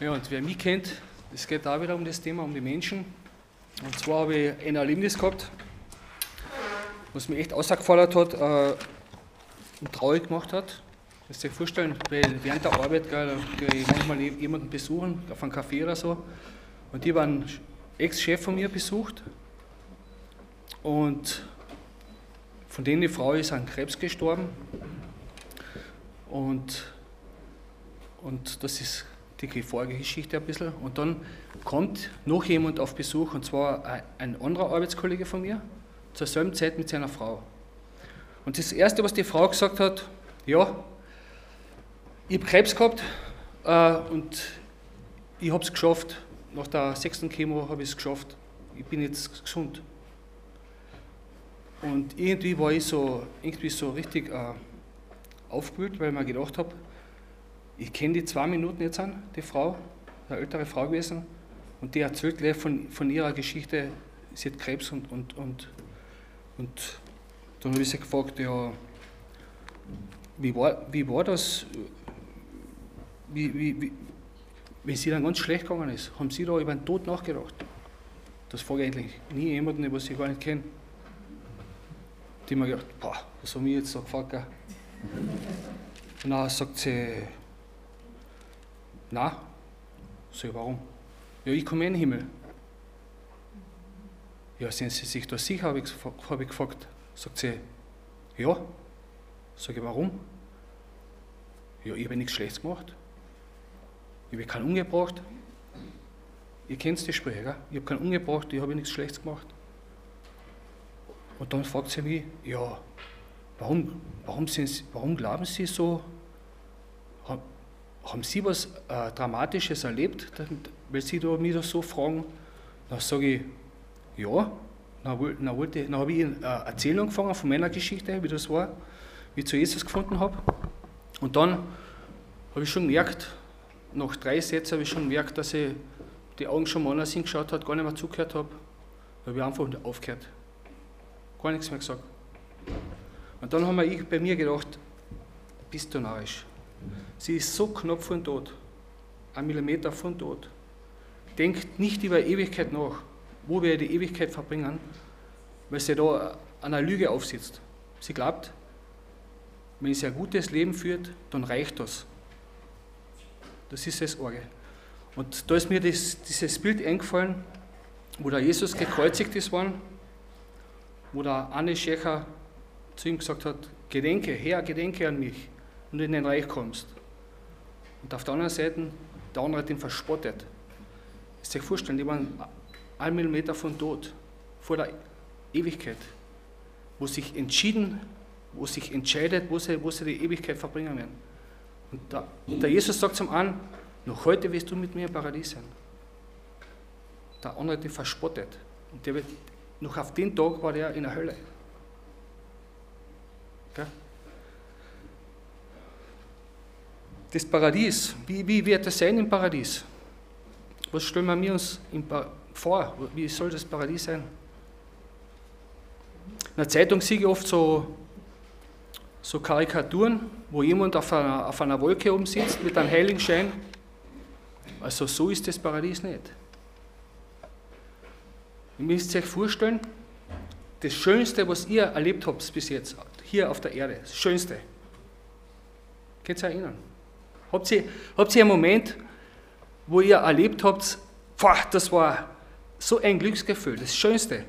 Ja, und wer mich kennt, es geht da wieder um das Thema, um die Menschen. Und zwar habe ich ein Erlebnis gehabt, was mich echt ausgefordert hat äh, und traurig gemacht hat. Kannst du dir vorstellen, weil während der Arbeit gehe ich manchmal jemanden besuchen, auf einem Café oder so. Und die waren Ex-Chef von mir besucht. Und von denen die Frau ist an Krebs gestorben. Und, und das ist die Vorgeschichte ein bisschen. Und dann kommt noch jemand auf Besuch, und zwar ein anderer Arbeitskollege von mir, zur selben Zeit mit seiner Frau. Und das Erste, was die Frau gesagt hat, ja, ich habe Krebs gehabt äh, und ich habe es geschafft. Nach der sechsten Chemo habe ich es geschafft. Ich bin jetzt gesund. Und irgendwie war ich so, irgendwie so richtig äh, aufgewühlt, weil ich mir gedacht habe, ich kenne die zwei Minuten jetzt an, die Frau, eine ältere Frau gewesen, und die erzählt gleich von, von ihrer Geschichte, sie hat Krebs und, und, und, und dann habe ich sie gefragt, ja, wie war, wie war das, wie, wie, wie, wenn sie dann ganz schlecht gegangen ist, haben Sie da über den Tod nachgedacht? Das frage ich eigentlich nie jemanden, was ich gar nicht kenne. Die haben mir gedacht, boah, was haben wir jetzt so gefragt? Und dann sagt sie, na, sag ich, warum? Ja, ich komme in den Himmel. Ja, sind Sie sich da sicher, habe ich, hab ich gefragt. Sagt sie, ja. Sag ich, warum? Ja, ich habe nichts Schlechtes gemacht. Ich habe keinen umgebracht. Ihr kennt die Sprüche, gell? Ich habe keinen umgebracht, ich habe nichts Schlechtes gemacht. Und dann fragt sie mich, ja, warum, warum, sind, warum glauben Sie so, haben Sie was äh, Dramatisches erlebt, weil Sie da mich das so fragen? Dann sage ich, ja. Dann, dann, dann habe ich eine Erzählung angefangen von meiner Geschichte, wie das war, wie ich zu Jesus gefunden habe. Und dann habe ich schon gemerkt, nach drei Sätzen habe ich schon gemerkt, dass ich die Augen schon mal anders hingeschaut habe, gar nicht mehr zugehört habe. Da habe ich einfach aufgehört. Gar nichts mehr gesagt. Und dann habe ich bei mir gedacht, bist du narrisch. Sie ist so knapp von Tod, ein Millimeter von Tod. Denkt nicht über Ewigkeit nach, wo wir die Ewigkeit verbringen, weil sie da an einer Lüge aufsitzt. Sie glaubt, wenn sie ein gutes Leben führt, dann reicht das. Das ist das Orge. Und da ist mir das, dieses Bild eingefallen, wo der Jesus gekreuzigt ist worden, wo der Anne Schächer zu ihm gesagt hat, Gedenke, Herr, gedenke an mich, und in den Reich kommst. Und auf der anderen Seite, der andere hat ihn verspottet. Ist sich vorstellen, die waren ein Millimeter von Tod, vor der Ewigkeit, wo sich entschieden, wo sich entscheidet, wo sie, wo sie die Ewigkeit verbringen werden. Und der, und der Jesus sagt zum einen, noch heute wirst du mit mir im Paradies sein. Der andere hat ihn verspottet. Und der wird, noch auf den Tag war der in der Hölle. Okay? Das Paradies, wie, wie wird es sein im Paradies? Was stellen wir uns vor? Wie soll das Paradies sein? In der Zeitung sehe ich oft so, so Karikaturen, wo jemand auf einer, auf einer Wolke oben sitzt mit einem Heiligenschein. Also so ist das Paradies nicht. Ihr müsst euch vorstellen, das Schönste, was ihr erlebt habt bis jetzt, hier auf der Erde, das Schönste. Könnt ihr erinnern? Habt ihr, habt ihr einen Moment, wo ihr erlebt habt, boah, das war so ein Glücksgefühl, das Schönste?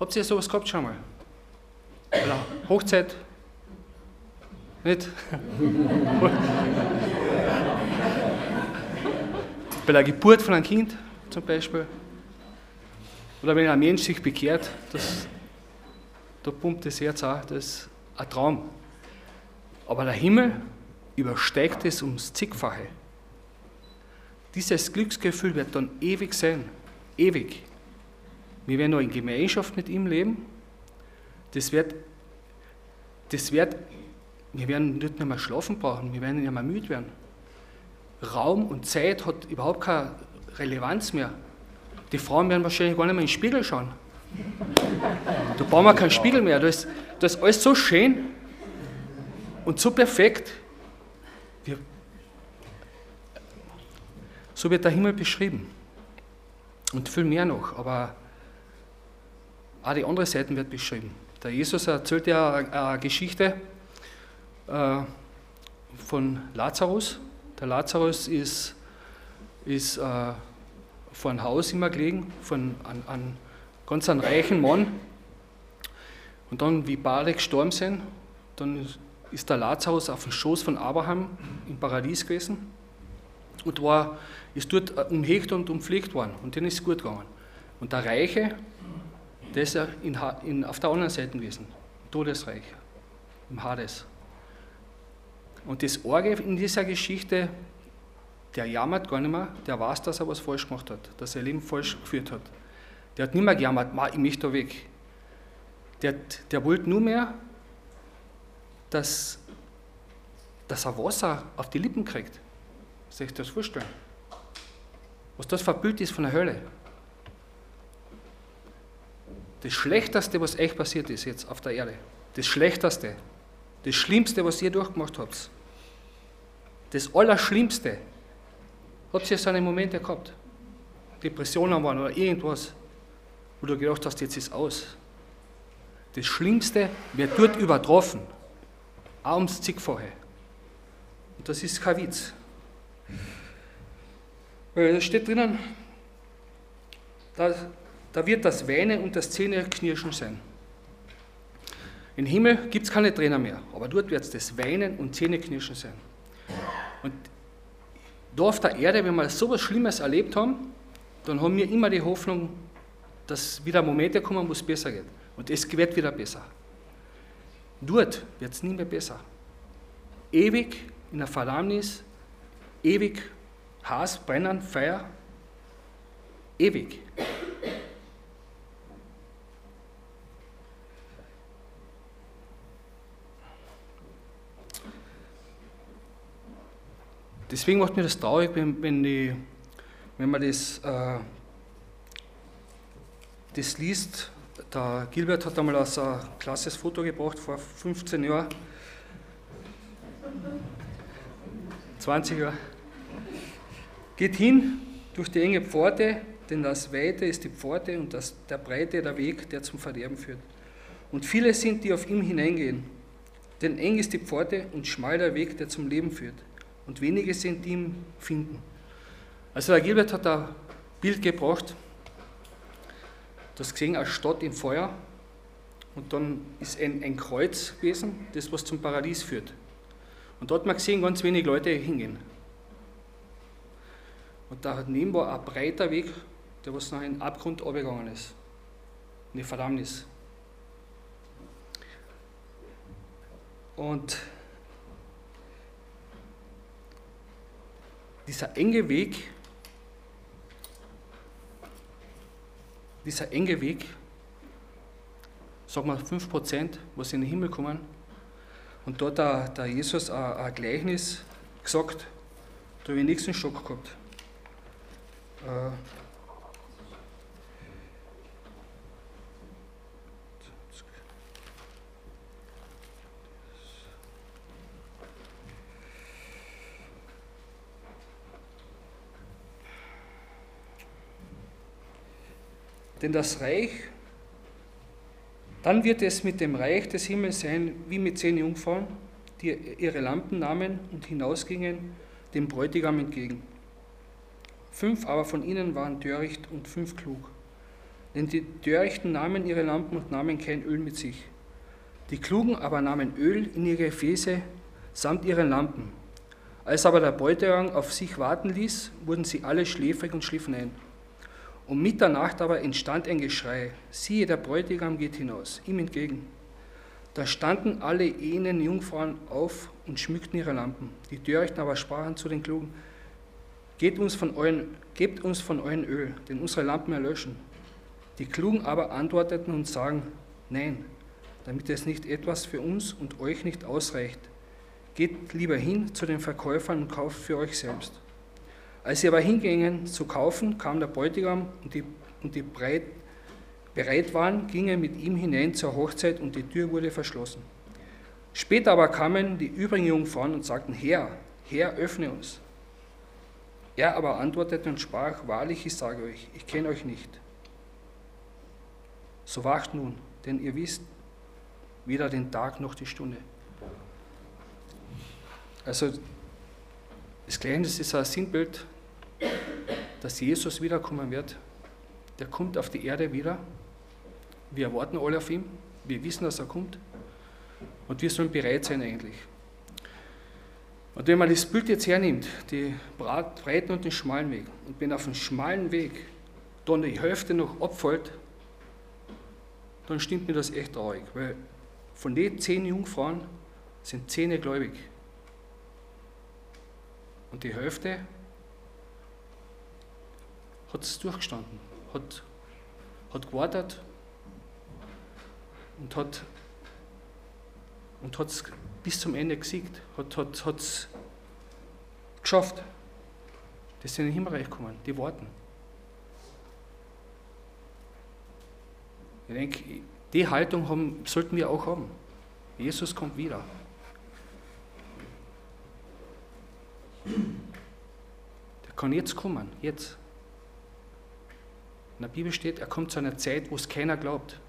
Habt ihr sowas gehabt schon mal? Oder Hochzeit? Nicht? Bei der Geburt von einem Kind zum Beispiel. Oder wenn ein Mensch sich bekehrt, das, da pumpt das Herz auch, das ist ein Traum. Aber der Himmel, übersteigt es ums zigfache. Dieses Glücksgefühl wird dann ewig sein, ewig. Wir werden noch in Gemeinschaft mit ihm leben. Das wird, das wird, wir werden nicht mehr schlafen brauchen, wir werden nicht mehr müde werden. Raum und Zeit hat überhaupt keine Relevanz mehr. Die Frauen werden wahrscheinlich gar nicht mehr in den Spiegel schauen. Da brauchen wir keinen Spiegel mehr. Das ist, das ist alles so schön und so perfekt. So wird der Himmel beschrieben. Und viel mehr noch, aber auch die andere Seite wird beschrieben. Der Jesus erzählt ja eine Geschichte äh, von Lazarus. Der Lazarus ist, ist äh, vor einem Haus immer gelegen, von einem, einem ganz einen reichen Mann. Und dann, wie beide gestorben sind, dann ist der Lazarus auf dem Schoß von Abraham im Paradies gewesen und war, ist dort äh, umhegt und umpflegt worden und denen ist es gut gegangen. Und der Reiche, der ist in, in, auf der anderen Seite gewesen, Todesreich, im Hades. Und das Orge in dieser Geschichte, der jammert gar nicht mehr, der weiß, dass er was falsch gemacht hat, dass er Leben falsch geführt hat. Der hat nicht mehr gejammert, ich möchte da weg. Der, der wollte nur mehr, dass, dass er Wasser auf die Lippen kriegt. Soll ich das vorstellen? Was das für ein Bild ist von der Hölle. Das Schlechteste, was echt passiert ist jetzt auf der Erde, das Schlechteste, das Schlimmste, was ihr durchgemacht habt, das Allerschlimmste, hat ihr seine Momente gehabt. Depressionen waren oder irgendwas, wo du gedacht hast, jetzt ist aus. Das Schlimmste wird dort übertroffen. Auch ums zigfache. Und das ist kein Witz. Weil da steht drinnen, da, da wird das Weinen und das Zähneknirschen sein. Im Himmel gibt es keine Trainer mehr, aber dort wird es das Weinen und Zähneknirschen sein. Und da auf der Erde, wenn wir so etwas Schlimmes erlebt haben, dann haben wir immer die Hoffnung, dass wieder Momente kommen, wo es besser geht. Und es wird wieder besser. Dort wird es nie mehr besser. Ewig in der Verdammnis, ewig Hass, Brennen, Feuer, ewig. Deswegen macht mir das traurig, wenn, wenn, die, wenn man das, äh, das liest. Der Gilbert hat einmal ein klasses Foto gebracht vor 15 Jahren. 20 Jahre. Geht hin durch die enge Pforte, denn das Weite ist die Pforte und das, der Breite der Weg, der zum Verderben führt. Und viele sind, die auf ihm hineingehen. Denn eng ist die Pforte und schmal der Weg, der zum Leben führt und wenige sind, die ihn finden. Also der Gilbert hat ein Bild gebracht, das gesehen als Stadt im Feuer und dann ist ein, ein Kreuz gewesen, das was zum Paradies führt. Und dort hat man gesehen, ganz wenig Leute hingehen. Und daneben war ein breiter Weg, der was nach einem Abgrund abgegangen ist. Eine Verdammnis. Und dieser enge Weg, dieser enge Weg, sagen wir 5%, was in den Himmel kommen, und dort hat der Jesus ein, Gleichnis gesagt, da habe ich nächsten Schock gehabt. Äh, Denn das Reich, dann wird es mit dem Reich des Himmels sein wie mit zehn Jungfrauen, die ihre Lampen nahmen und hinausgingen dem Bräutigam entgegen. Fünf aber von ihnen waren töricht und fünf klug. Denn die Törichten nahmen ihre Lampen und nahmen kein Öl mit sich. Die Klugen aber nahmen Öl in ihre Gefäße samt ihren Lampen. Als aber der Bräutigam auf sich warten ließ, wurden sie alle schläfrig und schliefen ein. Um Mitternacht aber entstand ein Geschrei, siehe, der Bräutigam geht hinaus, ihm entgegen. Da standen alle jenen Jungfrauen auf und schmückten ihre Lampen. Die Törichten aber sprachen zu den Klugen, gebt uns von euren, gebt uns von euren Öl, denn unsere Lampen erlöschen. Die Klugen aber antworteten und sagen, nein, damit es nicht etwas für uns und euch nicht ausreicht. Geht lieber hin zu den Verkäufern und kauft für euch selbst. Als sie aber hingingen zu kaufen, kam der Bräutigam und die, und die breit, bereit waren, gingen mit ihm hinein zur Hochzeit und die Tür wurde verschlossen. Später aber kamen die übrigen Jungfrauen und sagten, Herr, Herr, öffne uns. Er aber antwortete und sprach, wahrlich, ich sage euch, ich kenne euch nicht. So wacht nun, denn ihr wisst weder den Tag noch die Stunde. Also das Gleichnis ist ein Sinnbild, dass Jesus wiederkommen wird. Der kommt auf die Erde wieder. Wir erwarten alle auf ihn. Wir wissen, dass er kommt. Und wir sollen bereit sein eigentlich. Und wenn man das Bild jetzt hernimmt, die breiten und den schmalen Weg, und wenn auf dem schmalen Weg dann die Hälfte noch abfällt, dann stimmt mir das echt traurig, weil von den zehn Jungfrauen sind zehn gläubig. Und die Hälfte hat es durchgestanden, hat, hat gewartet und hat und hat es bis zum Ende gesiegt, hat es hat, geschafft. Die sind in den Himmelreich gekommen, die warten. Ich denke, die Haltung haben, sollten wir auch haben. Jesus kommt wieder. Der kann jetzt kommen, jetzt. In der Bibel steht, er kommt zu einer Zeit, wo es keiner glaubt.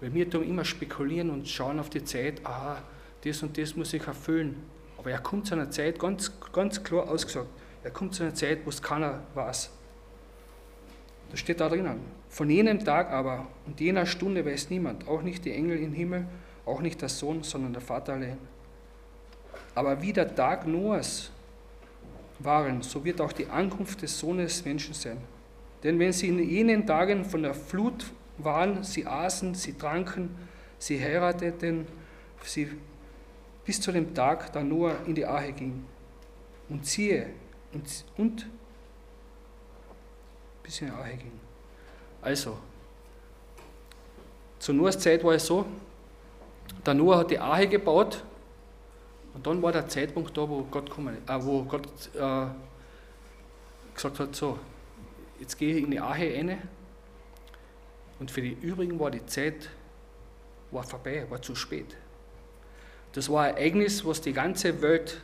Weil wir tun immer spekulieren und schauen auf die Zeit, aha, das und das muss ich erfüllen. Aber er kommt zu einer Zeit, ganz, ganz klar ausgesagt, er kommt zu einer Zeit, wo es keiner weiß. Das steht da drinnen. Von jenem Tag aber und jener Stunde weiß niemand, auch nicht die Engel im Himmel, auch nicht der Sohn, sondern der Vater allein. Aber wie der Tag Noahs waren, so wird auch die Ankunft des Sohnes Menschen sein. Denn wenn sie in jenen Tagen von der Flut waren, sie aßen, sie tranken, sie heirateten, sie bis zu dem Tag, da Noah in die Arche ging. Und siehe, und, und bis in die Arche ging. Also, zu Noahs Zeit war es so, der Noah hat die Arche gebaut und dann war der Zeitpunkt da, wo Gott, kommen, äh, wo Gott äh, gesagt hat, so, jetzt gehe ich in die Arche rein und für die übrigen war die Zeit war vorbei, war zu spät. Das war ein Ereignis, was die ganze Welt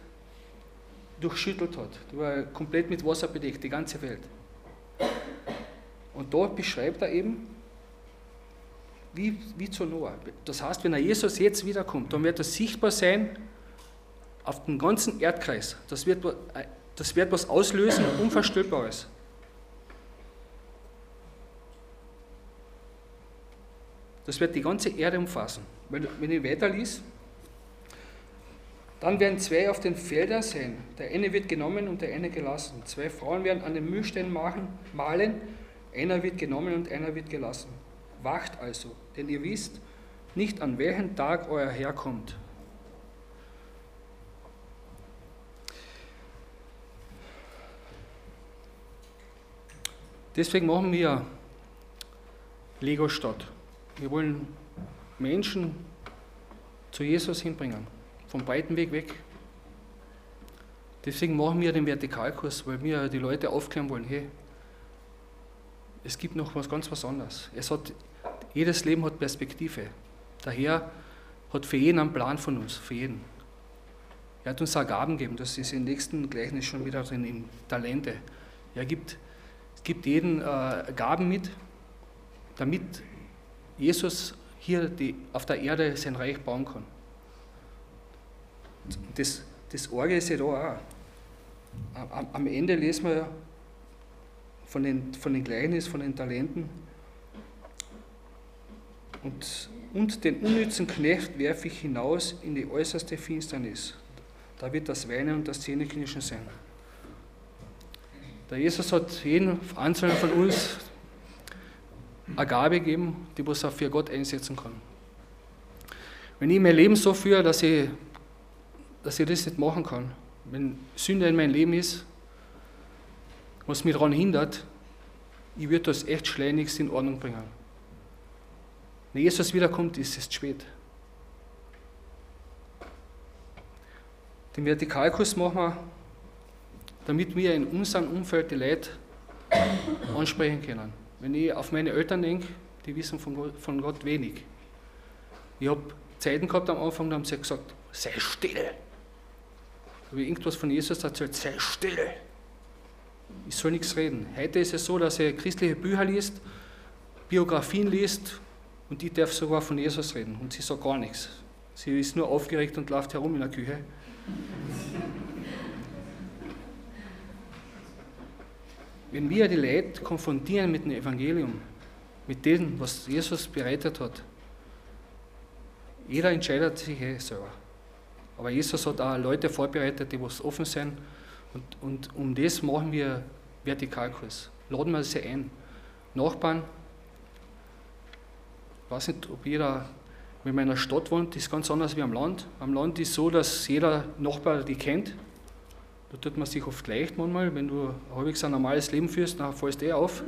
durchschüttelt hat. Die war komplett mit Wasser bedeckt, die ganze Welt. Und dort beschreibt er eben, wie, wie zu Noah. Das heißt, wenn er Jesus jetzt wiederkommt, dann wird das sichtbar sein auf dem ganzen Erdkreis. Das wird, das wird was auslösen, Unvorstellbares. Das wird die ganze Erde umfassen. Wenn, wenn ich weiterlies, dann werden zwei auf den Feldern sein. Der eine wird genommen und der eine gelassen. Zwei Frauen werden an den Mühlsteinen machen, malen. Einer wird genommen und einer wird gelassen. Wacht also, denn ihr wisst nicht, an welchem Tag euer Herr kommt. Deswegen machen wir Lego-Stadt. Wir wollen Menschen zu Jesus hinbringen, vom breiten Weg weg. Deswegen machen wir den Vertikalkurs, weil wir die Leute aufklären wollen, hey, es gibt noch was ganz was anderes. Es hat, jedes Leben hat Perspektive. Daher hat für jeden einen Plan von uns, für jeden. Er hat uns auch Gaben gegeben, das ist im nächsten Gleichnis schon wieder drin, in Talente. Er gibt, gibt jeden äh, Gaben mit, damit Jesus hier die, auf der Erde sein Reich bauen kann. Das, das Orgel ist ja da auch. Am, am Ende lesen wir von den, von den Gleichnis, von den Talenten. Und, und den unnützen Knecht werfe ich hinaus in die äußerste Finsternis. Da wird das Weinen und das Zähneknirschen sein. Der Jesus hat jeden Einzelnen von uns eine Gabe geben, die man für Gott einsetzen kann. Wenn ich mein Leben so führe, dass ich, dass ich das nicht machen kann, wenn Sünde in meinem Leben ist, was mich daran hindert, ich würde das echt schleunigst in Ordnung bringen. Wenn Jesus wiederkommt, ist es spät. Den Vertikalkurs machen wir, damit wir in unserem Umfeld die Leute ansprechen können. Wenn ich auf meine Eltern denke, die wissen von Gott, von Gott wenig. Ich habe Zeiten gehabt am Anfang, da haben sie gesagt, sei still. habe ich irgendwas von Jesus erzählt, sei still. Ich soll nichts reden. Heute ist es so, dass er christliche Bücher liest, Biografien liest und die darf sogar von Jesus reden und sie sagt gar nichts. Sie ist nur aufgeregt und läuft herum in der Küche. Wenn wir die Leute konfrontieren mit dem Evangelium, mit dem, was Jesus bereitet hat, jeder entscheidet sich eh selber. Aber Jesus hat auch Leute vorbereitet, die was offen sind. Und, und um das machen wir Vertikalkurs. Laden wir sie ein. Nachbarn, ich weiß nicht, ob jeder, wenn man in einer Stadt wohnt, ist ganz anders wie am Land. Am Land ist es so, dass jeder Nachbar die kennt. Da tut man sich oft leicht manchmal, wenn du halbwegs ein normales Leben führst, dann fällst du eh auf.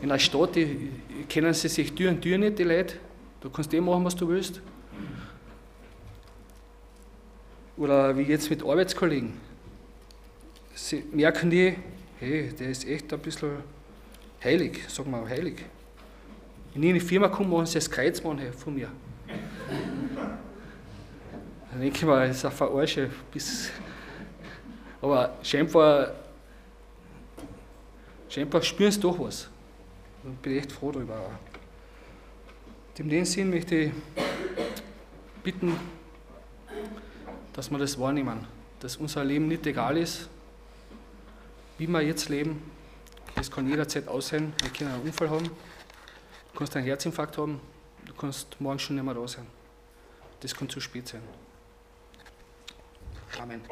In der Stadt die, kennen sie sich Tür und Tür nicht, die Leute. Du kannst eh machen, was du willst. Oder wie jetzt mit Arbeitskollegen. Sie merken die, hey, der ist echt ein bisschen heilig, sagen wir heilig. Wenn ich in die Firma komme, machen sie das Kreuzmann von mir. Denke ich das ist eine Verarsche. Bis aber scheinbar, scheinbar spüren sie doch was. Und bin echt froh darüber. In dem Sinn möchte ich bitten, dass wir das wahrnehmen, dass unser Leben nicht egal ist, wie wir jetzt leben. Es kann jederzeit aussehen, wir können einen Unfall haben, du kannst einen Herzinfarkt haben, du kannst morgen schon nicht mehr da sein. Das kann zu spät sein. Amen.